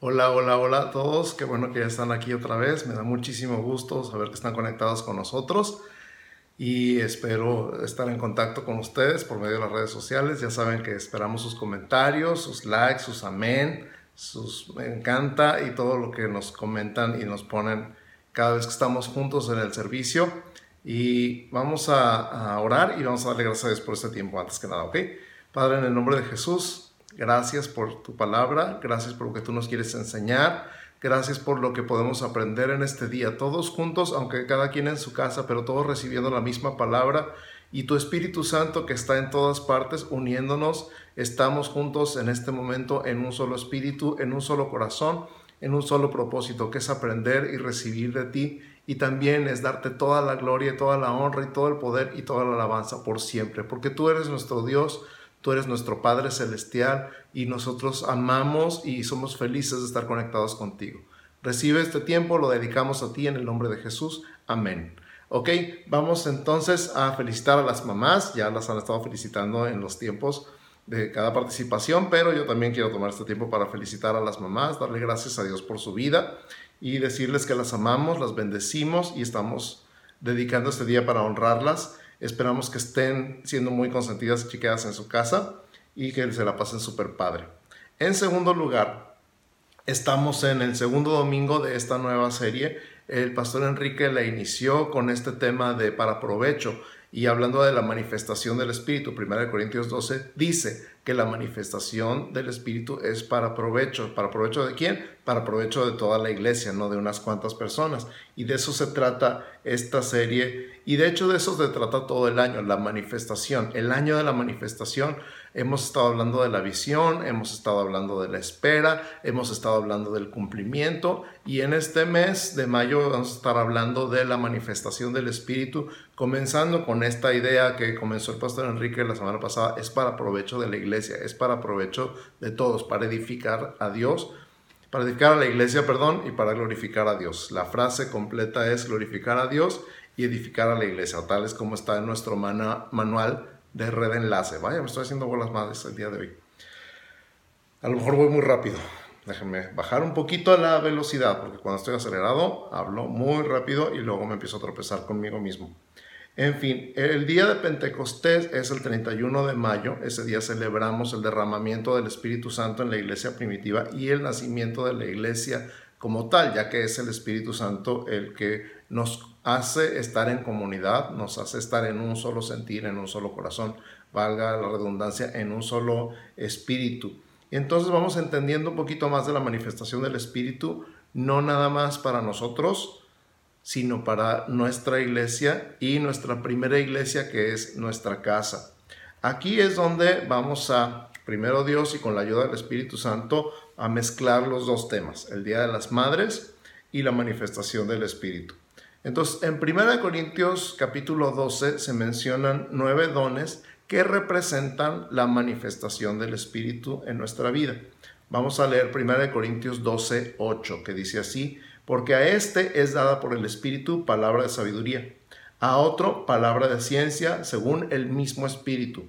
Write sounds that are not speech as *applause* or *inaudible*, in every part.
Hola, hola, hola a todos. Qué bueno que ya están aquí otra vez. Me da muchísimo gusto saber que están conectados con nosotros y espero estar en contacto con ustedes por medio de las redes sociales. Ya saben que esperamos sus comentarios, sus likes, sus amén, sus me encanta y todo lo que nos comentan y nos ponen cada vez que estamos juntos en el servicio. Y vamos a, orar y vamos a darle gracias por este tiempo antes que nada, ¿ok? Padre, en el nombre de Jesús, Gracias por tu palabra, gracias por lo que tú nos quieres enseñar, gracias por lo que podemos aprender en este día, todos juntos, aunque cada quien en su casa, pero todos recibiendo la misma palabra y tu Espíritu Santo que está en todas partes, uniéndonos, estamos juntos en este momento en un solo espíritu, en un solo corazón, en un solo propósito, que es aprender y recibir de ti y también es darte toda la gloria, toda la honra y todo el poder y toda la alabanza por siempre, porque tú eres nuestro Dios, Eres nuestro Padre Celestial y nosotros amamos y somos felices de estar conectados contigo. Recibe este tiempo, lo dedicamos a ti en el nombre de Jesús. Amén. Ok, vamos entonces a felicitar a las mamás. Ya las han estado felicitando en los tiempos de cada participación, pero yo también quiero tomar este tiempo para felicitar a las mamás, darle gracias a Dios por su vida y decirles que las amamos, las bendecimos y estamos dedicando este día para honrarlas Esperamos que estén siendo muy consentidas y chiqueadas en su casa y que se la pasen súper padre. En segundo lugar, estamos en el segundo domingo de esta nueva serie. El pastor Enrique la inició con este tema de para provecho y hablando de la manifestación del Espíritu, 1 Corintios 12 dice que la manifestación del Espíritu es para provecho. ¿Para provecho de quién? Para provecho de toda la iglesia, no de unas cuantas personas. Y de eso se trata esta serie. Y de hecho de eso se trata todo el año, la manifestación. El año de la manifestación Hemos estado hablando de la visión, hemos estado hablando de la espera, hemos estado hablando del cumplimiento y en este mes de mayo vamos a estar hablando de la manifestación del Espíritu, comenzando con esta idea que comenzó el pastor Enrique la semana pasada, es para provecho de la iglesia, es para provecho de todos, para edificar a Dios, para edificar a la iglesia, perdón, y para glorificar a Dios. La frase completa es glorificar a Dios y edificar a la iglesia, tal es como está en nuestro manual de red enlace. Vaya, me estoy haciendo bolas madres el día de hoy. A lo mejor voy muy rápido. Déjenme bajar un poquito la velocidad, porque cuando estoy acelerado hablo muy rápido y luego me empiezo a tropezar conmigo mismo. En fin, el día de Pentecostés es el 31 de mayo. Ese día celebramos el derramamiento del Espíritu Santo en la iglesia primitiva y el nacimiento de la iglesia como tal, ya que es el Espíritu Santo el que nos hace estar en comunidad, nos hace estar en un solo sentir, en un solo corazón, valga la redundancia, en un solo espíritu. Y entonces vamos entendiendo un poquito más de la manifestación del espíritu, no nada más para nosotros, sino para nuestra iglesia y nuestra primera iglesia que es nuestra casa. Aquí es donde vamos a, primero Dios y con la ayuda del Espíritu Santo, a mezclar los dos temas, el Día de las Madres y la manifestación del Espíritu. Entonces, en 1 Corintios capítulo 12 se mencionan nueve dones que representan la manifestación del Espíritu en nuestra vida. Vamos a leer 1 Corintios 12, 8, que dice así, porque a este es dada por el Espíritu palabra de sabiduría, a otro palabra de ciencia según el mismo Espíritu,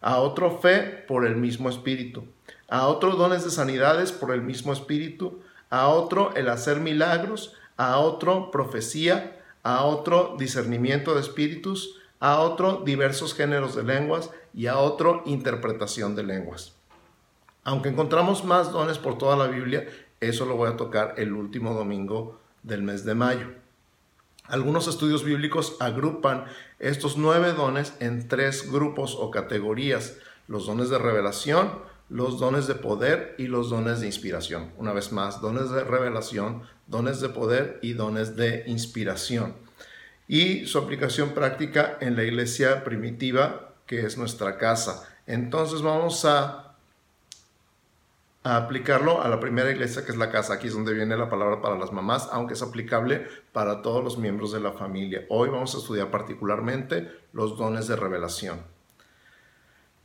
a otro fe por el mismo Espíritu, a otro dones de sanidades por el mismo Espíritu, a otro el hacer milagros, a otro profecía, a otro discernimiento de espíritus, a otro diversos géneros de lenguas y a otro interpretación de lenguas. Aunque encontramos más dones por toda la Biblia, eso lo voy a tocar el último domingo del mes de mayo. Algunos estudios bíblicos agrupan estos nueve dones en tres grupos o categorías. Los dones de revelación, los dones de poder y los dones de inspiración. Una vez más, dones de revelación, dones de poder y dones de inspiración. Y su aplicación práctica en la iglesia primitiva, que es nuestra casa. Entonces vamos a, a aplicarlo a la primera iglesia, que es la casa. Aquí es donde viene la palabra para las mamás, aunque es aplicable para todos los miembros de la familia. Hoy vamos a estudiar particularmente los dones de revelación.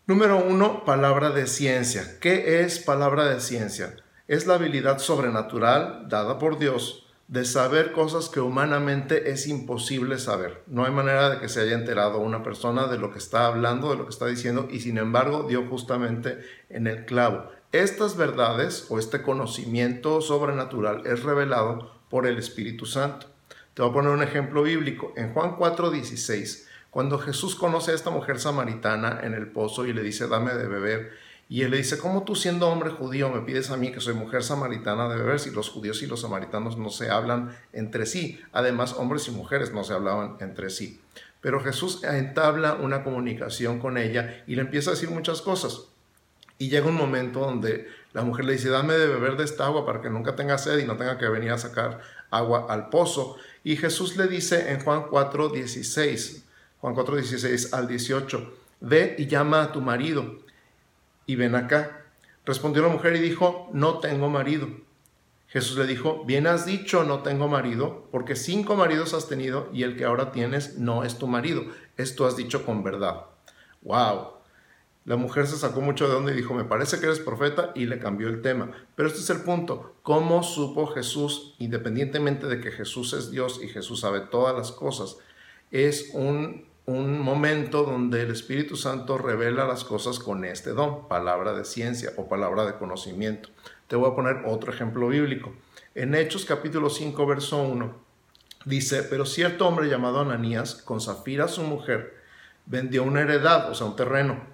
Número uno, palabra de ciencia. ¿Qué es palabra de ciencia? Es la habilidad sobrenatural dada por Dios de saber cosas que humanamente es imposible saber. No hay manera de que se haya enterado una persona de lo que está hablando, de lo que está diciendo, y sin embargo dio justamente en el clavo. Estas verdades o este conocimiento sobrenatural es revelado por el Espíritu Santo. Te voy a poner un ejemplo bíblico. En Juan 4:16, cuando Jesús conoce a esta mujer samaritana en el pozo y le dice, dame de beber, y él le dice, ¿cómo tú siendo hombre judío me pides a mí que soy mujer samaritana de beber si los judíos y los samaritanos no se hablan entre sí? Además, hombres y mujeres no se hablaban entre sí. Pero Jesús entabla una comunicación con ella y le empieza a decir muchas cosas. Y llega un momento donde la mujer le dice, dame de beber de esta agua para que nunca tenga sed y no tenga que venir a sacar agua al pozo. Y Jesús le dice en Juan 4, 16, Juan 4, 16 al 18, ve y llama a tu marido y ven acá. Respondió la mujer y dijo, no tengo marido. Jesús le dijo, bien has dicho, no tengo marido, porque cinco maridos has tenido y el que ahora tienes no es tu marido. Esto has dicho con verdad. ¡Wow! La mujer se sacó mucho de onda y dijo, me parece que eres profeta y le cambió el tema. Pero este es el punto. ¿Cómo supo Jesús, independientemente de que Jesús es Dios y Jesús sabe todas las cosas? Es un, un momento donde el Espíritu Santo revela las cosas con este don, palabra de ciencia o palabra de conocimiento. Te voy a poner otro ejemplo bíblico. En Hechos capítulo 5, verso 1, dice, pero cierto hombre llamado Ananías, con Zafira su mujer, vendió una heredad, o sea, un terreno,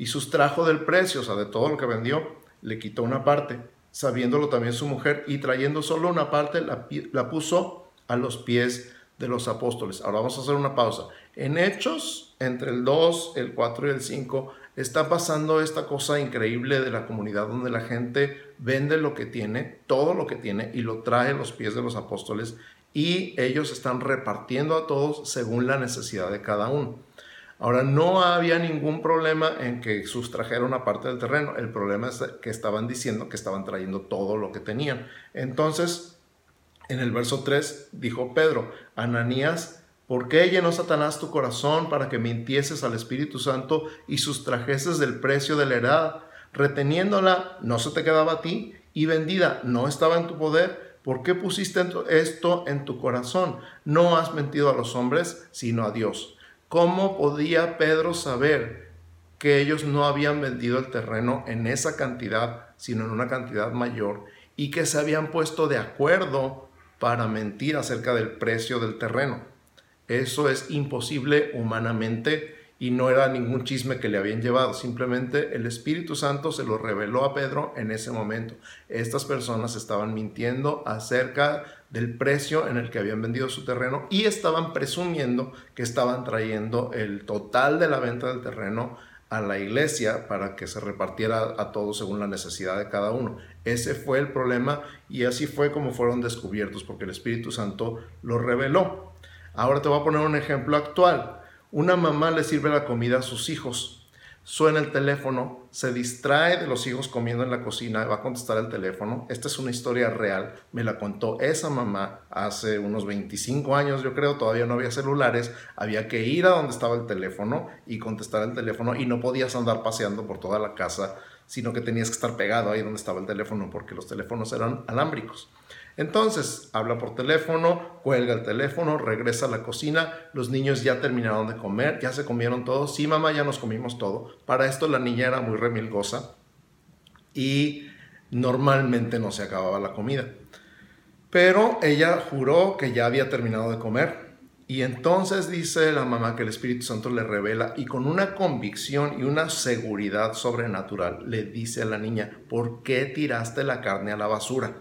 y sustrajo del precio, o sea, de todo lo que vendió, le quitó una parte, sabiéndolo también su mujer, y trayendo solo una parte, la, puso a los pies de los apóstoles. Ahora vamos a hacer una pausa. En Hechos, entre el 2, el 4 y el 5, está pasando esta cosa increíble de la comunidad donde la gente vende lo que tiene, todo lo que tiene, y lo trae a los pies de los apóstoles y ellos están repartiendo a todos según la necesidad de cada uno. Ahora, no había ningún problema en que sustrajeran una parte del terreno. El problema es que estaban diciendo que estaban trayendo todo lo que tenían. Entonces, en el verso 3 dijo Pedro, Ananías, ¿Por qué llenó Satanás tu corazón para que mintieses al Espíritu Santo y sustrajeses del precio de la heredad? Reteniéndola, no se te quedaba a ti, y vendida, no estaba en tu poder. ¿Por qué pusiste esto en tu corazón? No has mentido a los hombres, sino a Dios. ¿Cómo podía Pedro saber que ellos no habían vendido el terreno en esa cantidad, sino en una cantidad mayor, y que se habían puesto de acuerdo para mentir acerca del precio del terreno? Eso es imposible humanamente y no era ningún chisme que le habían llevado, simplemente el Espíritu Santo se lo reveló a Pedro en ese momento. Estas personas estaban mintiendo acerca del precio en el que habían vendido su terreno y estaban presumiendo que estaban trayendo el total de la venta del terreno a la iglesia para que se repartiera a todos según la necesidad de cada uno. Ese fue el problema y así fue como fueron descubiertos porque el Espíritu Santo lo reveló. Ahora te voy a poner un ejemplo actual. Una mamá le sirve la comida a sus hijos. Suena el teléfono, se distrae de los hijos comiendo en la cocina, va a contestar el teléfono. Esta es una historia real, me la contó esa mamá hace unos 25 años, yo creo, todavía no había celulares, había que ir a donde estaba el teléfono y contestar el teléfono y no podías andar paseando por toda la casa, sino que tenías que estar pegado ahí donde estaba el teléfono porque los teléfonos eran alámbricos. Entonces, habla por teléfono, cuelga el teléfono, regresa a la cocina, los niños ya terminaron de comer, ya se comieron todo, sí mamá, ya nos comimos todo. Para esto la niña era muy remilgosa y normalmente no se acababa la comida. Pero ella juró que ya había terminado de comer. Y entonces dice la mamá que el Espíritu Santo le revela y con una convicción y una seguridad sobrenatural le dice a la niña, ¿por qué tiraste la carne a la basura?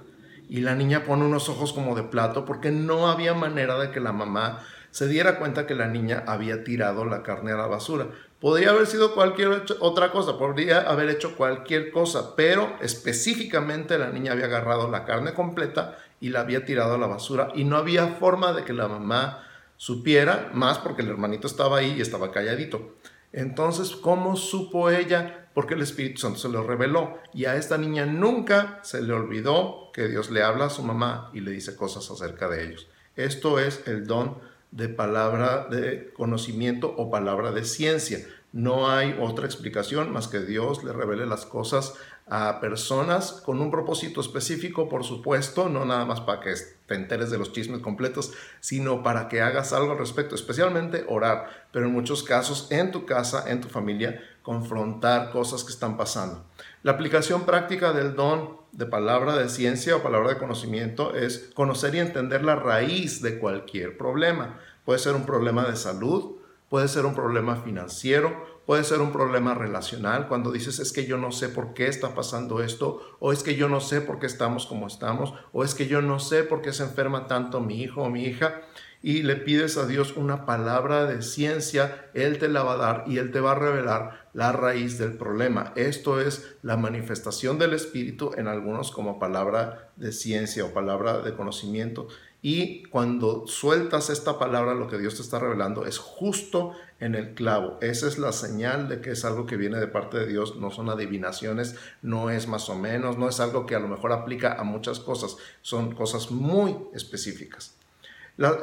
Y la niña pone unos ojos como de plato porque no había manera de que la mamá se diera cuenta que la niña había tirado la carne a la basura. Podría haber sido cualquier otra cosa, podría haber hecho cualquier cosa, pero específicamente la niña había agarrado la carne completa y la había tirado a la basura y no había forma de que la mamá supiera, más porque el hermanito estaba ahí y estaba calladito. Entonces, ¿cómo supo ella? Porque el Espíritu Santo se lo reveló. Y a esta niña nunca se le olvidó que Dios le habla a su mamá y le dice cosas acerca de ellos. Esto es el don de palabra de conocimiento o palabra de ciencia. No hay otra explicación más que Dios le revele las cosas a personas con un propósito específico, por supuesto, no nada más para que te enteres de los chismes completos, sino para que hagas algo al respecto, especialmente orar, pero en muchos casos en tu casa, en tu familia, confrontar cosas que están pasando. La aplicación práctica del don de palabra de ciencia o palabra de conocimiento es conocer y entender la raíz de cualquier problema. Puede ser un problema de salud, puede ser un problema financiero, Puede ser un problema relacional cuando dices es que yo no sé por qué está pasando esto, o es que yo no sé por qué estamos como estamos, o es que yo no sé por qué se enferma tanto mi hijo o mi hija, y le pides a Dios una palabra de ciencia, Él te la va a dar y Él te va a revelar la raíz del problema. Esto es la manifestación del Espíritu en algunos como palabra de ciencia o palabra de conocimiento. Y cuando sueltas esta palabra, lo que Dios te está revelando es justo en el clavo. Esa es la señal de que es algo que viene de parte de Dios, no son adivinaciones, no es más o menos, no es algo que a lo mejor aplica a muchas cosas, son cosas muy específicas.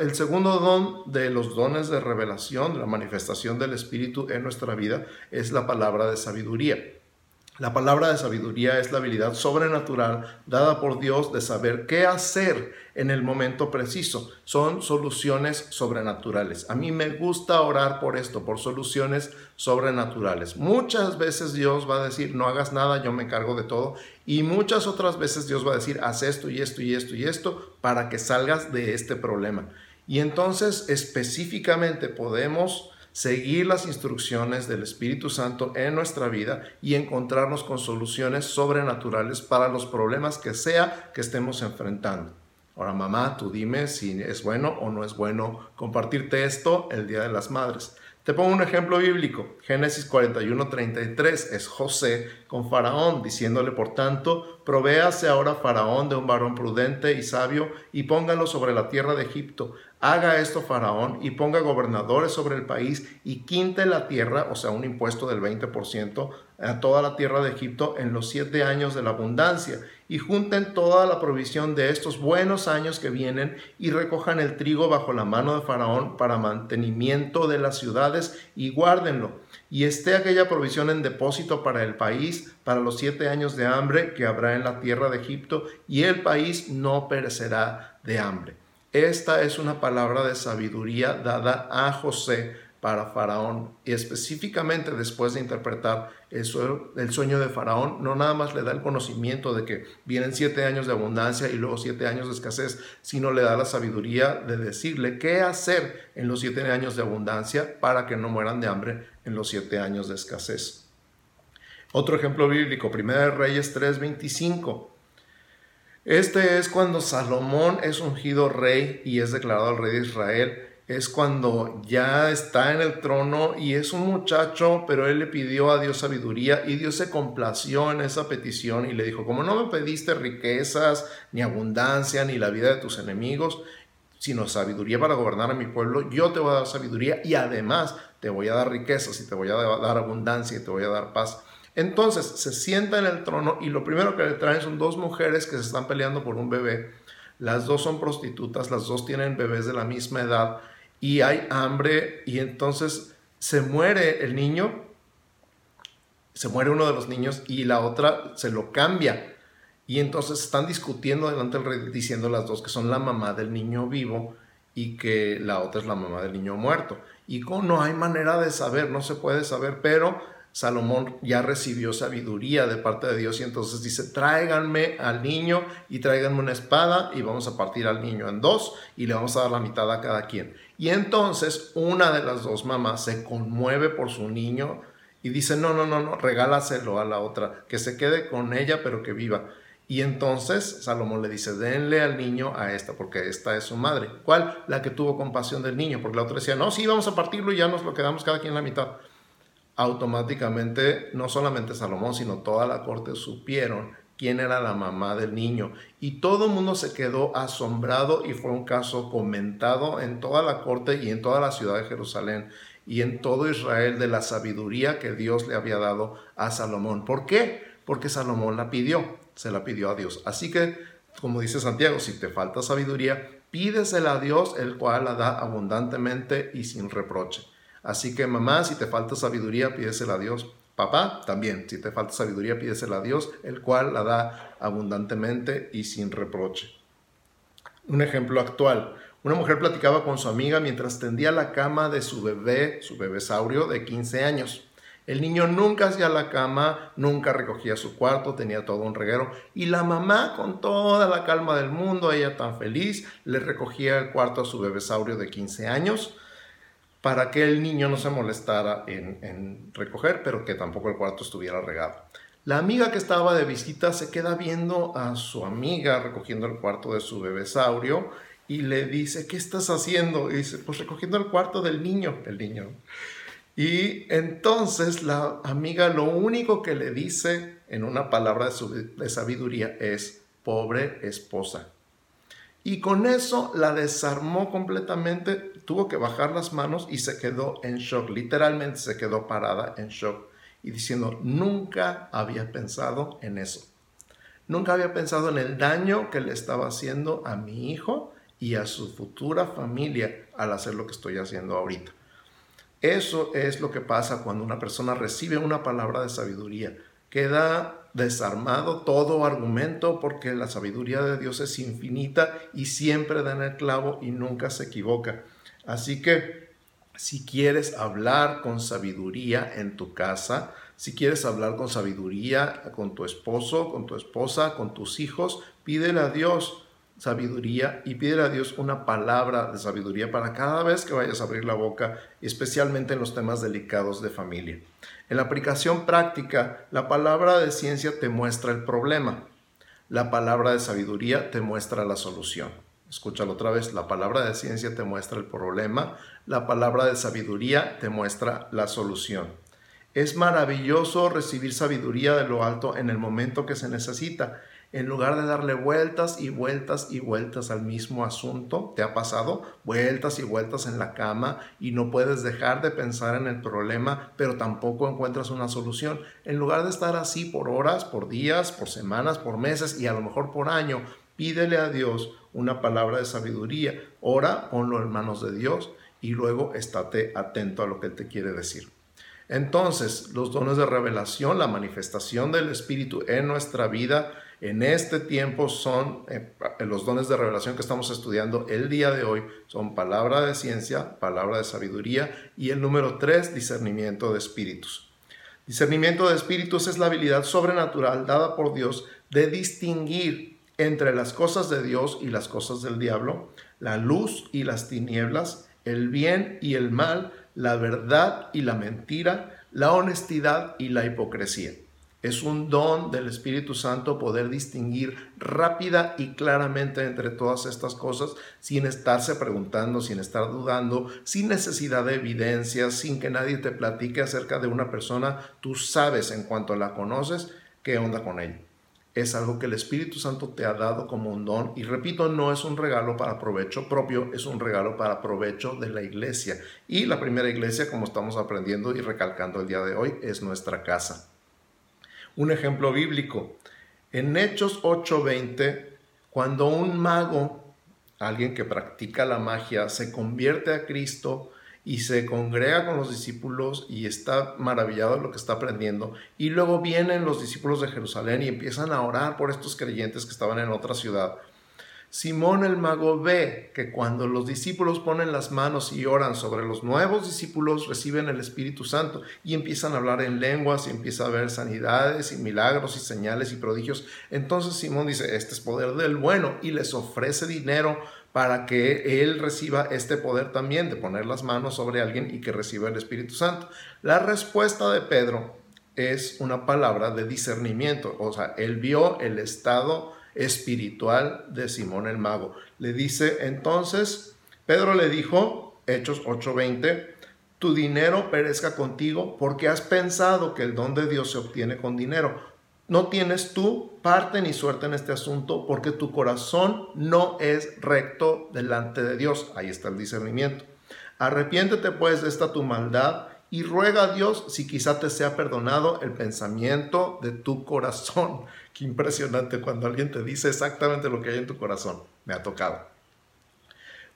El segundo don de los dones de revelación, la manifestación del Espíritu en nuestra vida, es la palabra de sabiduría. La palabra de sabiduría es la habilidad sobrenatural dada por Dios de saber qué hacer en el momento preciso. Son soluciones sobrenaturales. A mí me gusta orar por esto, por soluciones sobrenaturales. Muchas veces Dios va a decir, no hagas nada, yo me encargo de todo. Y muchas otras veces Dios va a decir, haz esto y esto y esto y esto para que salgas de este problema. Y entonces específicamente podemos seguir las instrucciones del Espíritu Santo en nuestra vida y encontrarnos con soluciones sobrenaturales para los problemas que sea que estemos enfrentando. Ahora, mamá, tú dime si es bueno o no es bueno compartirte esto el Día de las Madres. Te pongo un ejemplo bíblico. Génesis 41, 33 es José con Faraón, diciéndole, por tanto, provéase ahora Faraón de un varón prudente y sabio y póngalo sobre la tierra de Egipto haga esto Faraón y ponga gobernadores sobre el país y quinte la tierra, o sea, un impuesto del 20% a toda la tierra de Egipto en los siete años de la abundancia, y junten toda la provisión de estos buenos años que vienen y recojan el trigo bajo la mano de Faraón para mantenimiento de las ciudades y guárdenlo. Y esté aquella provisión en depósito para el país, para los siete años de hambre que habrá en la tierra de Egipto, y el país no perecerá de hambre. Esta es una palabra de sabiduría dada a José para Faraón y específicamente después de interpretar el sueño, de Faraón, no nada más le da el conocimiento de que vienen siete años de abundancia y luego siete años de escasez, sino le da la sabiduría de decirle qué hacer en los siete años de abundancia para que no mueran de hambre en los siete años de escasez. Otro ejemplo bíblico, 1 Reyes 3:25. Este es cuando Salomón es ungido rey y es declarado el rey de Israel. Es cuando ya está en el trono y es un muchacho, pero él le pidió a Dios sabiduría y Dios se complació en esa petición y le dijo, como no me pediste riquezas, ni abundancia, ni la vida de tus enemigos, sino sabiduría para gobernar a mi pueblo, yo te voy a dar sabiduría y además te voy a dar riquezas y te voy a dar abundancia y te voy a dar paz. Entonces se sienta en el trono y lo primero que le traen son dos mujeres que se están peleando por un bebé. Las dos son prostitutas, las dos tienen bebés de la misma edad y hay hambre y entonces se muere el niño, se muere uno de los niños y la otra se lo cambia. Y entonces están discutiendo delante del rey diciendo las dos que son la mamá del niño vivo y que la otra es la mamá del niño muerto. Y no hay manera de saber, no se puede saber, pero Salomón ya recibió sabiduría de parte de Dios y entonces dice, tráiganme al niño y tráiganme una espada y vamos a partir al niño en dos y le vamos a dar la mitad a cada quien. Y entonces una de las dos mamás se conmueve por su niño y dice, no, no, no, no, regálaselo a la otra, que se quede con ella pero que viva. Y entonces Salomón le dice, denle al niño a esta, porque esta es su madre. ¿Cuál? La que tuvo compasión del niño, porque la otra decía, no, sí, vamos a partirlo y ya nos lo quedamos cada quien la mitad automáticamente no solamente Salomón, sino toda la corte supieron quién era la mamá del niño. Y todo el mundo se quedó asombrado y fue un caso comentado en toda la corte y en toda la ciudad de Jerusalén y en todo Israel de la sabiduría que Dios le había dado a Salomón. ¿Por qué? Porque Salomón la pidió, se la pidió a Dios. Así que, como dice Santiago, si te falta sabiduría, pídesela a Dios, el cual la da abundantemente y sin reproche. Así que mamá, si te falta sabiduría, pídesela a Dios. Papá, también, si te falta sabiduría, pídesela a Dios, el cual la da abundantemente y sin reproche. Un ejemplo actual. Una mujer platicaba con su amiga mientras tendía la cama de su bebé, su bebé saurio de 15 años. El niño nunca hacía la cama, nunca recogía su cuarto, tenía todo un reguero. Y la mamá, con toda la calma del mundo, ella tan feliz, le recogía el cuarto a su bebesaurio de 15 años para que el niño no se molestara en, recoger, pero que tampoco el cuarto estuviera regado. La amiga que estaba de visita se queda viendo a su amiga recogiendo el cuarto de su bebesaurio y le dice, ¿qué estás haciendo? Y dice, pues recogiendo el cuarto del niño, el niño. Y entonces la amiga lo único que le dice en una palabra de, sabiduría es, pobre esposa. Y con eso la desarmó completamente, tuvo que bajar las manos y se quedó en shock, literalmente se quedó parada en shock y diciendo, nunca había pensado en eso. Nunca había pensado en el daño que le estaba haciendo a mi hijo y a su futura familia al hacer lo que estoy haciendo ahorita. Eso es lo que pasa cuando una persona recibe una palabra de sabiduría. Queda desarmado todo argumento porque la sabiduría de Dios es infinita y siempre da en el clavo y nunca se equivoca. Así que si quieres hablar con sabiduría en tu casa, si quieres hablar con sabiduría con tu esposo, con tu esposa, con tus hijos, pídele a Dios sabiduría y pídele a Dios una palabra de sabiduría para cada vez que vayas a abrir la boca, especialmente en los temas delicados de familia. En la aplicación práctica, la palabra de ciencia te muestra el problema. La palabra de sabiduría te muestra la solución. Escúchalo otra vez. La palabra de ciencia te muestra el problema. La palabra de sabiduría te muestra la solución. Es maravilloso recibir sabiduría de lo alto en el momento que se necesita en lugar de darle vueltas y vueltas y vueltas al mismo asunto, ¿te ha pasado? Vueltas y vueltas en la cama y no puedes dejar de pensar en el problema, pero tampoco encuentras una solución. En lugar de estar así por horas, por días, por semanas, por meses y a lo mejor por año, pídele a Dios una palabra de sabiduría. Ora, ponlo en manos de Dios y luego estate atento a lo que Él te quiere decir. Entonces, los dones de revelación, la manifestación del Espíritu en nuestra vida, en este tiempo son eh, los dones de revelación que estamos estudiando el día de hoy, son palabra de ciencia, palabra de sabiduría y el número tres, discernimiento de espíritus. Discernimiento de espíritus es la habilidad sobrenatural dada por Dios de distinguir entre las cosas de Dios y las cosas del diablo, la luz y las tinieblas, el bien y el mal, la verdad y la mentira, la honestidad y la hipocresía. Es un don del Espíritu Santo poder distinguir rápida y claramente entre todas estas cosas sin estarse preguntando, sin estar dudando, sin necesidad de evidencias, sin que nadie te platique acerca de una persona. Tú sabes en cuanto la conoces qué onda con ella. Es algo que el Espíritu Santo te ha dado como un don y repito, no es un regalo para provecho propio, es un regalo para provecho de la iglesia. Y la primera iglesia, como estamos aprendiendo y recalcando el día de hoy, es nuestra casa. Un ejemplo bíblico. En Hechos 8:20, cuando un mago, alguien que practica la magia, se convierte a Cristo y se congrega con los discípulos y está maravillado de lo que está aprendiendo, y luego vienen los discípulos de Jerusalén y empiezan a orar por estos creyentes que estaban en otra ciudad, Simón el mago ve que cuando los discípulos ponen las manos y oran sobre los nuevos discípulos, reciben el Espíritu Santo y empiezan a hablar en lenguas y empieza a ver sanidades y milagros y señales y prodigios. Entonces Simón dice, este es poder del bueno y les ofrece dinero para que él reciba este poder también de poner las manos sobre alguien y que reciba el Espíritu Santo. La respuesta de Pedro es una palabra de discernimiento, o sea, él vio el estado espiritual de Simón el mago. Le dice entonces, Pedro le dijo, Hechos 8:20, tu dinero perezca contigo porque has pensado que el don de Dios se obtiene con dinero. No tienes tú parte ni suerte en este asunto porque tu corazón no es recto delante de Dios. Ahí está el discernimiento. Arrepiéntete pues de esta tu maldad y ruega a Dios si quizá te sea perdonado el pensamiento de tu corazón. *laughs* Qué impresionante cuando alguien te dice exactamente lo que hay en tu corazón. Me ha tocado.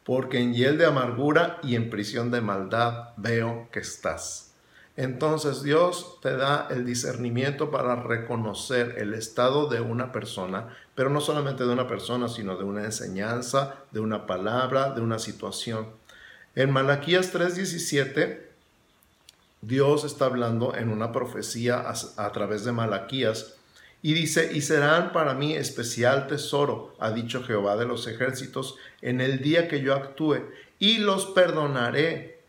Porque en hiel de amargura y en prisión de maldad veo que estás. Entonces Dios te da el discernimiento para reconocer el estado de una persona, pero no solamente de una persona, sino de una enseñanza, de una palabra, de una situación. En Malaquías 3:17, Dios está hablando en una profecía a, través de Malaquías y dice, y serán para mí especial tesoro, ha dicho Jehová de los ejércitos, en el día que yo actúe, y los perdonaré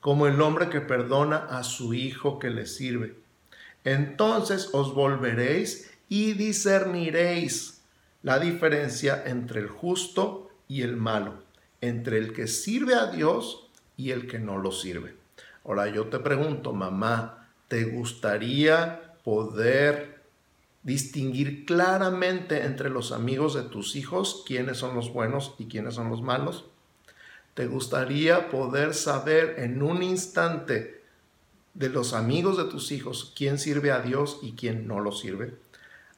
como el hombre que perdona a su hijo que le sirve. Entonces os volveréis y discerniréis la diferencia entre el justo y el malo, entre el que sirve a Dios y el que no lo sirve. Ahora yo te pregunto, mamá, ¿te gustaría poder distinguir claramente entre los amigos de tus hijos quiénes son los buenos y quiénes son los malos? ¿Te gustaría poder saber en un instante de los amigos de tus hijos quién sirve a Dios y quién no lo sirve?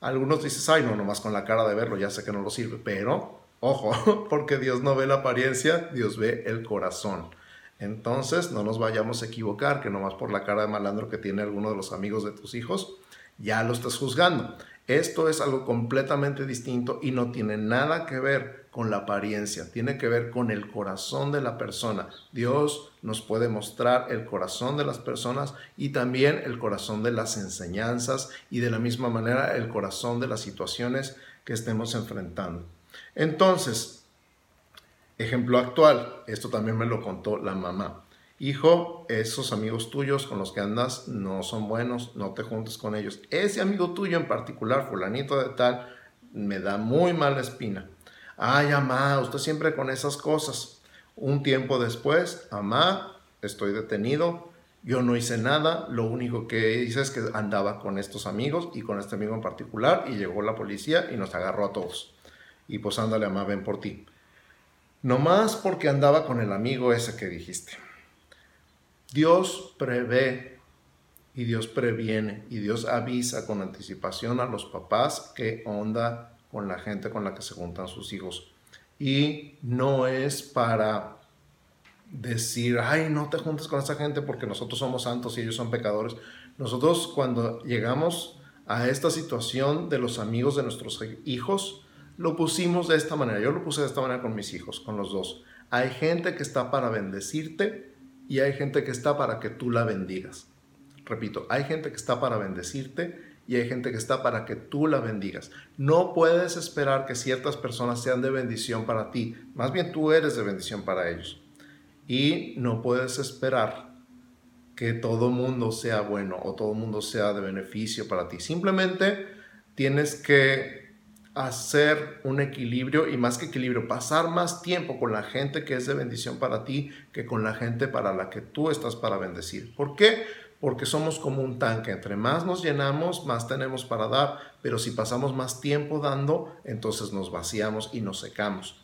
Algunos dices, ay, no, nomás con la cara de verlo, ya sé que no lo sirve, pero ojo, *laughs* porque Dios no ve la apariencia, Dios ve el corazón. Entonces, no nos vayamos a equivocar que nomás por la cara de malandro que tiene alguno de los amigos de tus hijos, ya lo estás juzgando. Esto es algo completamente distinto y no tiene nada que ver con la apariencia, tiene que ver con el corazón de la persona. Dios nos puede mostrar el corazón de las personas y también el corazón de las enseñanzas y de la misma manera el corazón de las situaciones que estemos enfrentando. Entonces, ejemplo actual, esto también me lo contó la mamá hijo, esos amigos tuyos con los que andas no son buenos, no te juntes con ellos. Ese amigo tuyo en particular, fulanito de tal, me da muy mala espina. Ay, amá, usted siempre con esas cosas. Un tiempo después, amá, estoy detenido, yo no hice nada, lo único que hice es que andaba con estos amigos y con este amigo en particular y llegó la policía y nos agarró a todos. Y pues ándale, amá, ven por ti. No más porque andaba con el amigo ese que dijiste. Dios prevé y Dios previene y Dios avisa con anticipación a los papás que onda con la gente con la que se juntan sus hijos. Y no es para decir, ay, no te juntes con esa gente porque nosotros somos santos y ellos son pecadores. Nosotros cuando llegamos a esta situación de los amigos de nuestros hijos, lo pusimos de esta manera. Yo lo puse de esta manera con mis hijos, con los dos. Hay gente que está para bendecirte y hay gente que está para que tú la bendigas. Repito, hay gente que está para bendecirte y hay gente que está para que tú la bendigas. No puedes esperar que ciertas personas sean de bendición para ti, más bien tú eres de bendición para ellos. Y no puedes esperar que todo mundo sea bueno o todo mundo sea de beneficio para ti. Simplemente tienes que hacer un equilibrio y más que equilibrio, pasar más tiempo con la gente que es de bendición para ti que con la gente para la que tú estás para bendecir. ¿Por qué? Porque somos como un tanque, entre más nos llenamos, más tenemos para dar, pero si pasamos más tiempo dando, entonces nos vaciamos y nos secamos.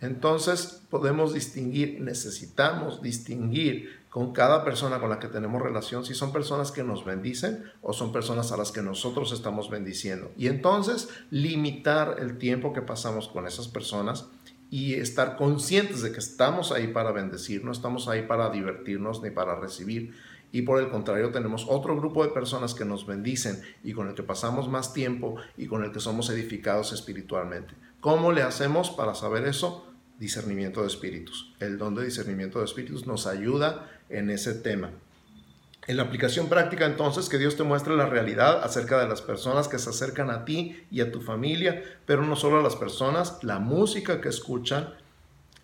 Entonces podemos distinguir, necesitamos distinguir con cada persona con la que tenemos relación si son personas que nos bendicen o son personas a las que nosotros estamos bendiciendo. Y entonces limitar el tiempo que pasamos con esas personas y estar conscientes de que estamos ahí para bendecir, no estamos ahí para divertirnos ni para recibir. Y por el contrario, tenemos otro grupo de personas que nos bendicen y con el que pasamos más tiempo y con el que somos edificados espiritualmente. ¿Cómo le hacemos para saber eso? Discernimiento de espíritus. El don de discernimiento de espíritus nos ayuda en ese tema. En la aplicación práctica entonces que Dios te muestre la realidad acerca de las personas que se acercan a ti y a tu familia, pero no solo a las personas, la música que escuchan,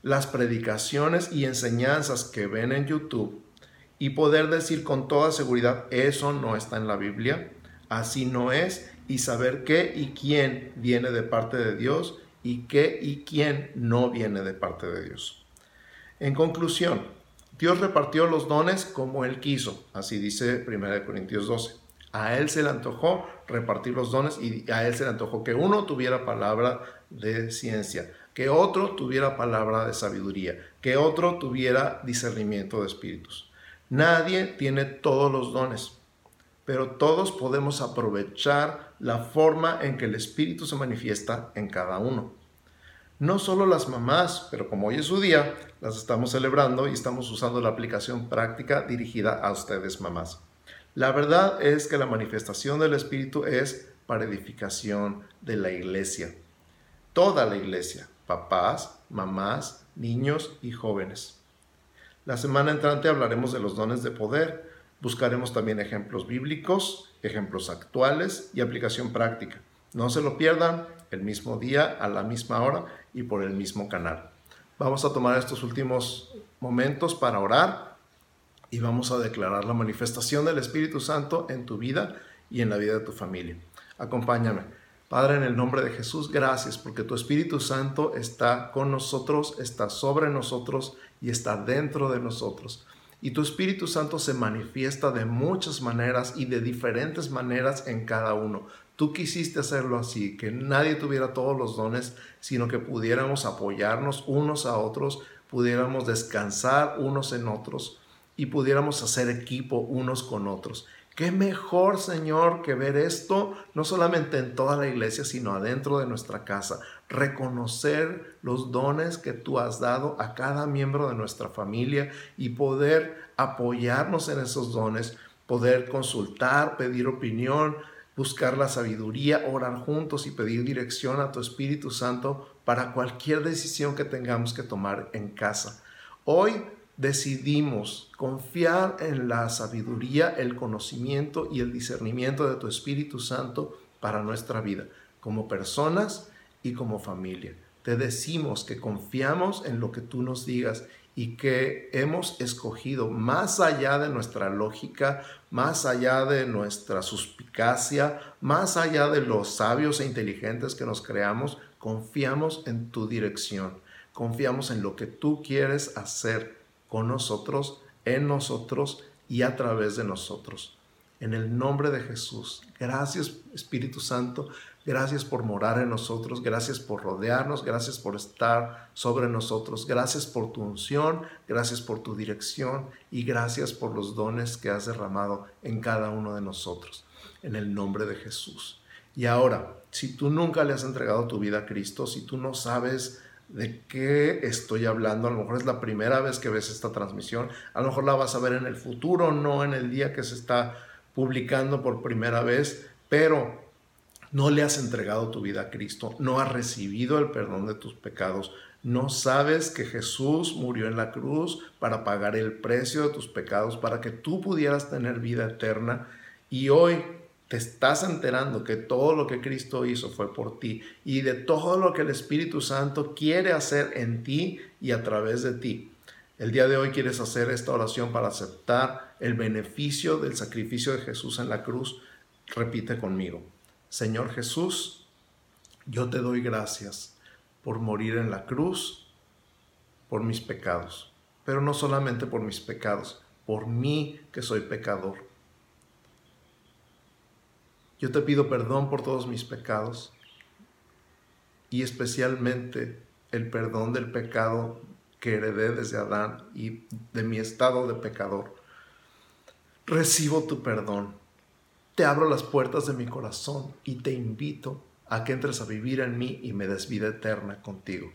las predicaciones y enseñanzas que ven en YouTube y poder decir con toda seguridad, eso no está en la Biblia, así no es, y saber qué y quién viene de parte de Dios y qué y quién no viene de parte de Dios. En conclusión, Dios repartió los dones como Él quiso, así dice 1 Corintios 12. A Él se le antojó repartir los dones y a Él se le antojó que uno tuviera palabra de ciencia, que otro tuviera palabra de sabiduría, que otro tuviera discernimiento de espíritus. Nadie tiene todos los dones, pero todos podemos aprovechar la forma en que el Espíritu se manifiesta en cada uno. No solo las mamás, pero como hoy es su día, las estamos celebrando y estamos usando la aplicación práctica dirigida a ustedes mamás. La verdad es que la manifestación del Espíritu es para edificación de la iglesia. Toda la iglesia, papás, mamás, niños y jóvenes. La semana entrante hablaremos de los dones de poder. Buscaremos también ejemplos bíblicos, ejemplos actuales y aplicación práctica. No se lo pierdan el mismo día, a la misma hora y por el mismo canal. Vamos a tomar estos últimos momentos para orar y vamos a declarar la manifestación del Espíritu Santo en tu vida y en la vida de tu familia. Acompáñame. Padre, en el nombre de Jesús, gracias porque tu Espíritu Santo está con nosotros, está sobre nosotros y está dentro de nosotros. Y tu Espíritu Santo se manifiesta de muchas maneras y de diferentes maneras en cada uno. Tú quisiste hacerlo así, que nadie tuviera todos los dones, sino que pudiéramos apoyarnos unos a otros, pudiéramos descansar unos en otros y pudiéramos hacer equipo unos con otros. Qué mejor, Señor, que ver esto no solamente en toda la iglesia, sino adentro de nuestra casa. Reconocer los dones que tú has dado a cada miembro de nuestra familia y poder apoyarnos en esos dones, poder consultar, pedir opinión, buscar la sabiduría, orar juntos y pedir dirección a tu Espíritu Santo para cualquier decisión que tengamos que tomar en casa. Hoy decidimos confiar en la sabiduría, el conocimiento y el discernimiento de tu Espíritu Santo para nuestra vida, como personas y como familia. Te decimos que confiamos en lo que tú nos digas y que hemos escogido más allá de nuestra lógica, más allá de nuestra suspicacia, más allá de los sabios e inteligentes que nos creamos, confiamos en tu dirección, confiamos en lo que tú quieres hacer con nosotros, en nosotros y a través de nosotros. En el nombre de Jesús, gracias Espíritu Santo, gracias por morar en nosotros, gracias por rodearnos, gracias por estar sobre nosotros, gracias por tu unción, gracias por tu dirección y gracias por los dones que has derramado en cada uno de nosotros. En el nombre de Jesús. Y ahora, si tú nunca le has entregado tu vida a Cristo, si tú no sabes de qué estoy hablando. A lo mejor es la primera vez que ves esta transmisión. A lo mejor la vas a ver en el futuro, no en el día que se está publicando por primera vez, pero no le has entregado tu vida a Cristo, no has recibido el perdón de tus pecados, no sabes que Jesús murió en la cruz para pagar el precio de tus pecados, para que tú pudieras tener vida eterna. Y hoy te estás enterando que todo lo que Cristo hizo fue por ti y de todo lo que el Espíritu Santo quiere hacer en ti y a través de ti. El día de hoy quieres hacer esta oración para aceptar el beneficio del sacrificio de Jesús en la cruz. Repite conmigo. Señor Jesús, yo te doy gracias por morir en la cruz por mis pecados, pero no solamente por mis pecados, por mí que soy pecador yo te pido perdón por todos mis pecados y especialmente el perdón del pecado que heredé desde Adán y de mi estado de pecador. Recibo tu perdón. Te abro las puertas de mi corazón y te invito a que entres a vivir en mí y me des vida eterna contigo.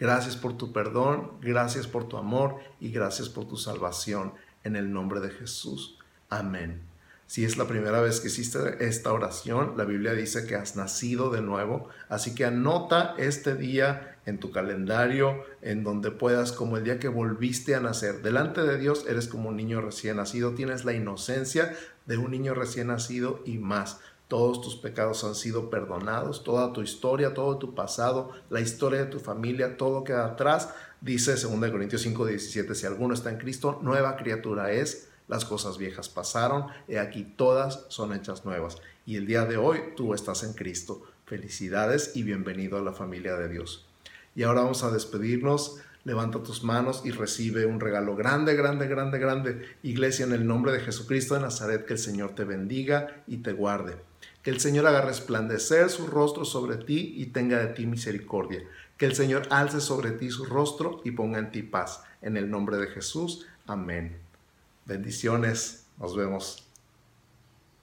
Gracias por tu perdón, gracias por tu amor y gracias por tu salvación. En el nombre de Jesús. Amén. Si es la primera vez que hiciste esta oración, la Biblia dice que has nacido de nuevo, así que anota este día en tu calendario, en donde puedas, como el día que volviste a nacer. Delante de Dios eres como un niño recién nacido, tienes la inocencia de un niño recién nacido y más. Todos tus pecados han sido perdonados, toda tu historia, todo tu pasado, la historia de tu familia, todo queda atrás. Dice 2 Corintios 5, 17, si alguno está en Cristo, nueva criatura es las cosas viejas pasaron, y aquí todas son hechas nuevas. Y el día de hoy tú estás en Cristo. Felicidades y bienvenido a la familia de Dios. Y ahora vamos a despedirnos. Levanta tus manos y recibe un regalo grande, grande, grande, grande. Iglesia, en el nombre de Jesucristo de Nazaret, que el Señor te bendiga y te guarde. Que el Señor haga resplandecer su rostro sobre ti y tenga de ti misericordia. Que el Señor alce sobre ti su rostro y ponga en ti paz. En el nombre de Jesús. Amén. Bendiciones. Nos vemos.